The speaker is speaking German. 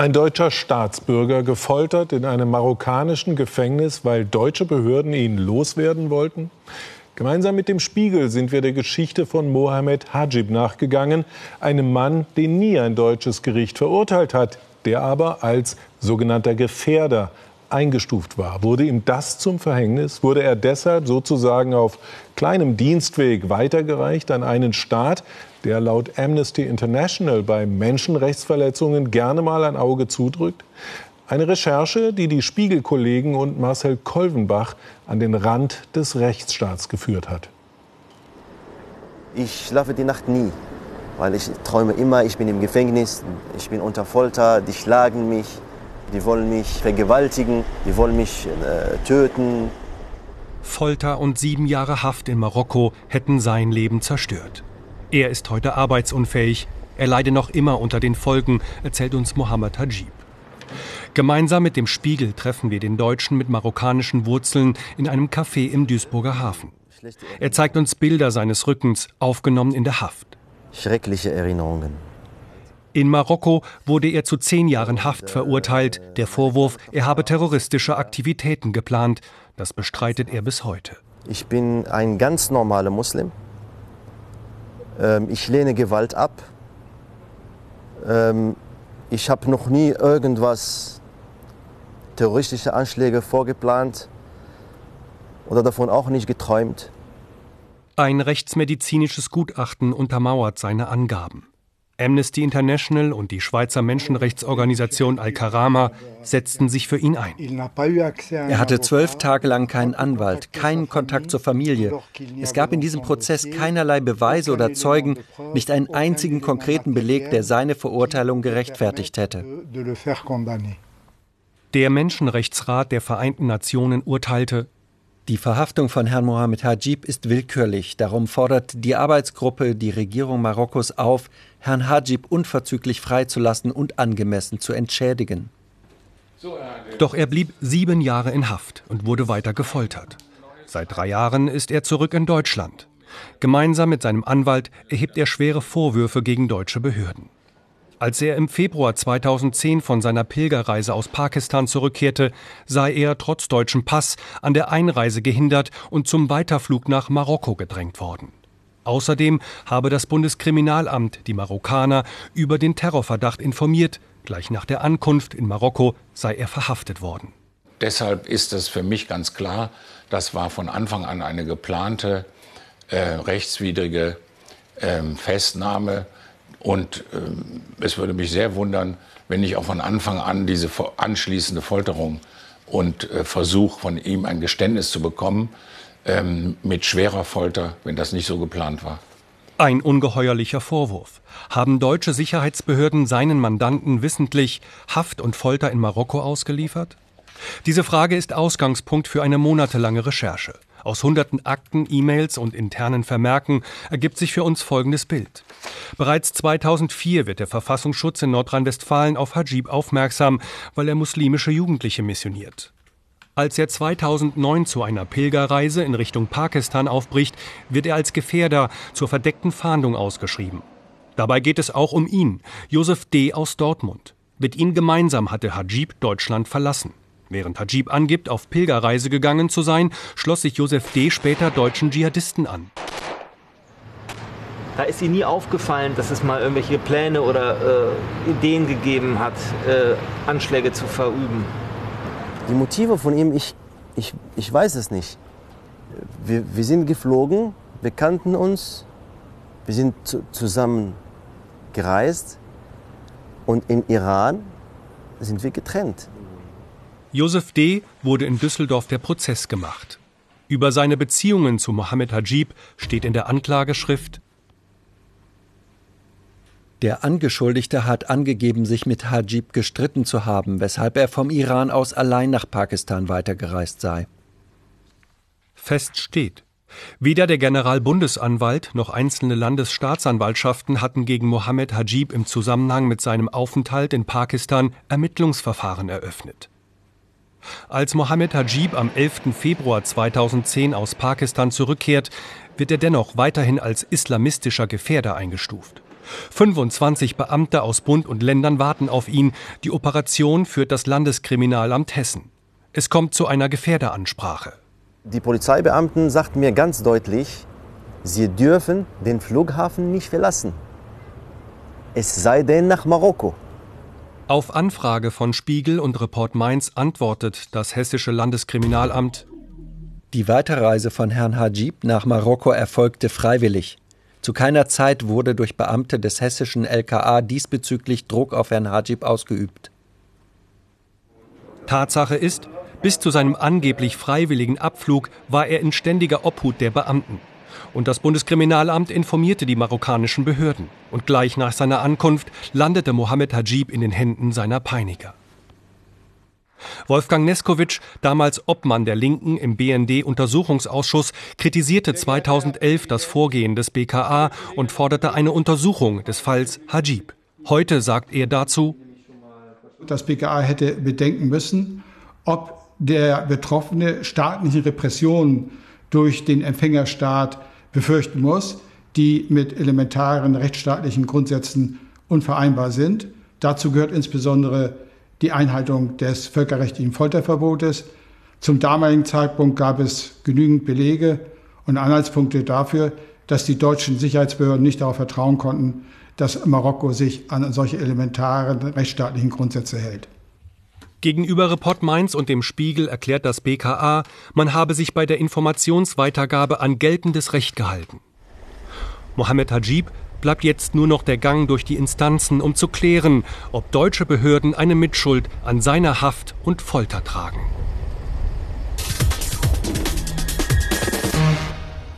Ein deutscher Staatsbürger gefoltert in einem marokkanischen Gefängnis, weil deutsche Behörden ihn loswerden wollten? Gemeinsam mit dem Spiegel sind wir der Geschichte von Mohamed Hajib nachgegangen, einem Mann, den nie ein deutsches Gericht verurteilt hat, der aber als sogenannter Gefährder eingestuft war. Wurde ihm das zum Verhängnis? Wurde er deshalb sozusagen auf kleinem Dienstweg weitergereicht an einen Staat, der laut Amnesty International bei Menschenrechtsverletzungen gerne mal ein Auge zudrückt? Eine Recherche, die die Spiegelkollegen und Marcel Kolvenbach an den Rand des Rechtsstaats geführt hat. Ich schlafe die Nacht nie, weil ich träume immer, ich bin im Gefängnis, ich bin unter Folter, die schlagen mich, die wollen mich vergewaltigen, die wollen mich äh, töten. Folter und sieben Jahre Haft in Marokko hätten sein Leben zerstört. Er ist heute arbeitsunfähig. Er leide noch immer unter den Folgen, erzählt uns Mohammed Hajib. Gemeinsam mit dem Spiegel treffen wir den Deutschen mit marokkanischen Wurzeln in einem Café im Duisburger Hafen. Er zeigt uns Bilder seines Rückens, aufgenommen in der Haft. Schreckliche Erinnerungen. In Marokko wurde er zu zehn Jahren Haft verurteilt. Der Vorwurf, er habe terroristische Aktivitäten geplant. Das bestreitet er bis heute. Ich bin ein ganz normaler Muslim. Ähm, ich lehne Gewalt ab. Ähm, ich habe noch nie irgendwas terroristische Anschläge vorgeplant oder davon auch nicht geträumt. Ein rechtsmedizinisches Gutachten untermauert seine Angaben. Amnesty International und die Schweizer Menschenrechtsorganisation Al-Karama setzten sich für ihn ein. Er hatte zwölf Tage lang keinen Anwalt, keinen Kontakt zur Familie. Es gab in diesem Prozess keinerlei Beweise oder Zeugen, nicht einen einzigen konkreten Beleg, der seine Verurteilung gerechtfertigt hätte. Der Menschenrechtsrat der Vereinten Nationen urteilte, die Verhaftung von Herrn Mohamed Hajib ist willkürlich. Darum fordert die Arbeitsgruppe die Regierung Marokkos auf, Herrn Hajib unverzüglich freizulassen und angemessen zu entschädigen. Doch er blieb sieben Jahre in Haft und wurde weiter gefoltert. Seit drei Jahren ist er zurück in Deutschland. Gemeinsam mit seinem Anwalt erhebt er schwere Vorwürfe gegen deutsche Behörden. Als er im Februar 2010 von seiner Pilgerreise aus Pakistan zurückkehrte, sei er trotz deutschem Pass an der Einreise gehindert und zum Weiterflug nach Marokko gedrängt worden. Außerdem habe das Bundeskriminalamt die Marokkaner über den Terrorverdacht informiert. Gleich nach der Ankunft in Marokko sei er verhaftet worden. Deshalb ist es für mich ganz klar, das war von Anfang an eine geplante äh, rechtswidrige äh, Festnahme und äh, es würde mich sehr wundern, wenn nicht auch von Anfang an diese anschließende Folterung und äh, Versuch von ihm ein Geständnis zu bekommen, ähm, mit schwerer Folter, wenn das nicht so geplant war. Ein ungeheuerlicher Vorwurf. Haben deutsche Sicherheitsbehörden seinen Mandanten wissentlich Haft und Folter in Marokko ausgeliefert? Diese Frage ist Ausgangspunkt für eine monatelange Recherche. Aus hunderten Akten, E-Mails und internen Vermerken ergibt sich für uns folgendes Bild. Bereits 2004 wird der Verfassungsschutz in Nordrhein-Westfalen auf Hajib aufmerksam, weil er muslimische Jugendliche missioniert. Als er 2009 zu einer Pilgerreise in Richtung Pakistan aufbricht, wird er als Gefährder zur verdeckten Fahndung ausgeschrieben. Dabei geht es auch um ihn, Josef D. aus Dortmund. Mit ihm gemeinsam hatte Hajib Deutschland verlassen. Während Hajib angibt, auf Pilgerreise gegangen zu sein, schloss sich Josef D. später deutschen Dschihadisten an. Da ist Ihnen nie aufgefallen, dass es mal irgendwelche Pläne oder äh, Ideen gegeben hat, äh, Anschläge zu verüben? Die Motive von ihm, ich, ich, ich weiß es nicht. Wir, wir sind geflogen, wir kannten uns, wir sind zu, zusammen gereist und in Iran sind wir getrennt. Josef D. wurde in Düsseldorf der Prozess gemacht. Über seine Beziehungen zu Mohammed Hajib steht in der Anklageschrift Der Angeschuldigte hat angegeben, sich mit Hajib gestritten zu haben, weshalb er vom Iran aus allein nach Pakistan weitergereist sei. Fest steht, Weder der Generalbundesanwalt noch einzelne Landesstaatsanwaltschaften hatten gegen Mohammed Hajib im Zusammenhang mit seinem Aufenthalt in Pakistan Ermittlungsverfahren eröffnet. Als Mohammed Hajib am 11. Februar 2010 aus Pakistan zurückkehrt, wird er dennoch weiterhin als islamistischer Gefährder eingestuft. 25 Beamte aus Bund und Ländern warten auf ihn. Die Operation führt das Landeskriminalamt Hessen. Es kommt zu einer Gefährderansprache. Die Polizeibeamten sagten mir ganz deutlich, sie dürfen den Flughafen nicht verlassen. Es sei denn nach Marokko. Auf Anfrage von Spiegel und Report Mainz antwortet das hessische Landeskriminalamt. Die Weiterreise von Herrn Hajib nach Marokko erfolgte freiwillig. Zu keiner Zeit wurde durch Beamte des hessischen LKA diesbezüglich Druck auf Herrn Hajib ausgeübt. Tatsache ist, bis zu seinem angeblich freiwilligen Abflug war er in ständiger Obhut der Beamten. Und das Bundeskriminalamt informierte die marokkanischen Behörden. Und gleich nach seiner Ankunft landete Mohammed Hajib in den Händen seiner Peiniger. Wolfgang Neskowitsch, damals Obmann der Linken im BND-Untersuchungsausschuss, kritisierte 2011 das Vorgehen des BKA und forderte eine Untersuchung des Falls Hajib. Heute sagt er dazu, das BKA hätte bedenken müssen, ob der Betroffene staatliche Repressionen durch den Empfängerstaat befürchten muss, die mit elementaren rechtsstaatlichen Grundsätzen unvereinbar sind. Dazu gehört insbesondere die Einhaltung des völkerrechtlichen Folterverbotes. Zum damaligen Zeitpunkt gab es genügend Belege und Anhaltspunkte dafür, dass die deutschen Sicherheitsbehörden nicht darauf vertrauen konnten, dass Marokko sich an solche elementaren rechtsstaatlichen Grundsätze hält. Gegenüber Report Mainz und dem Spiegel erklärt das BKA, man habe sich bei der Informationsweitergabe an geltendes Recht gehalten. Mohammed Hajib bleibt jetzt nur noch der Gang durch die Instanzen, um zu klären, ob deutsche Behörden eine Mitschuld an seiner Haft und Folter tragen.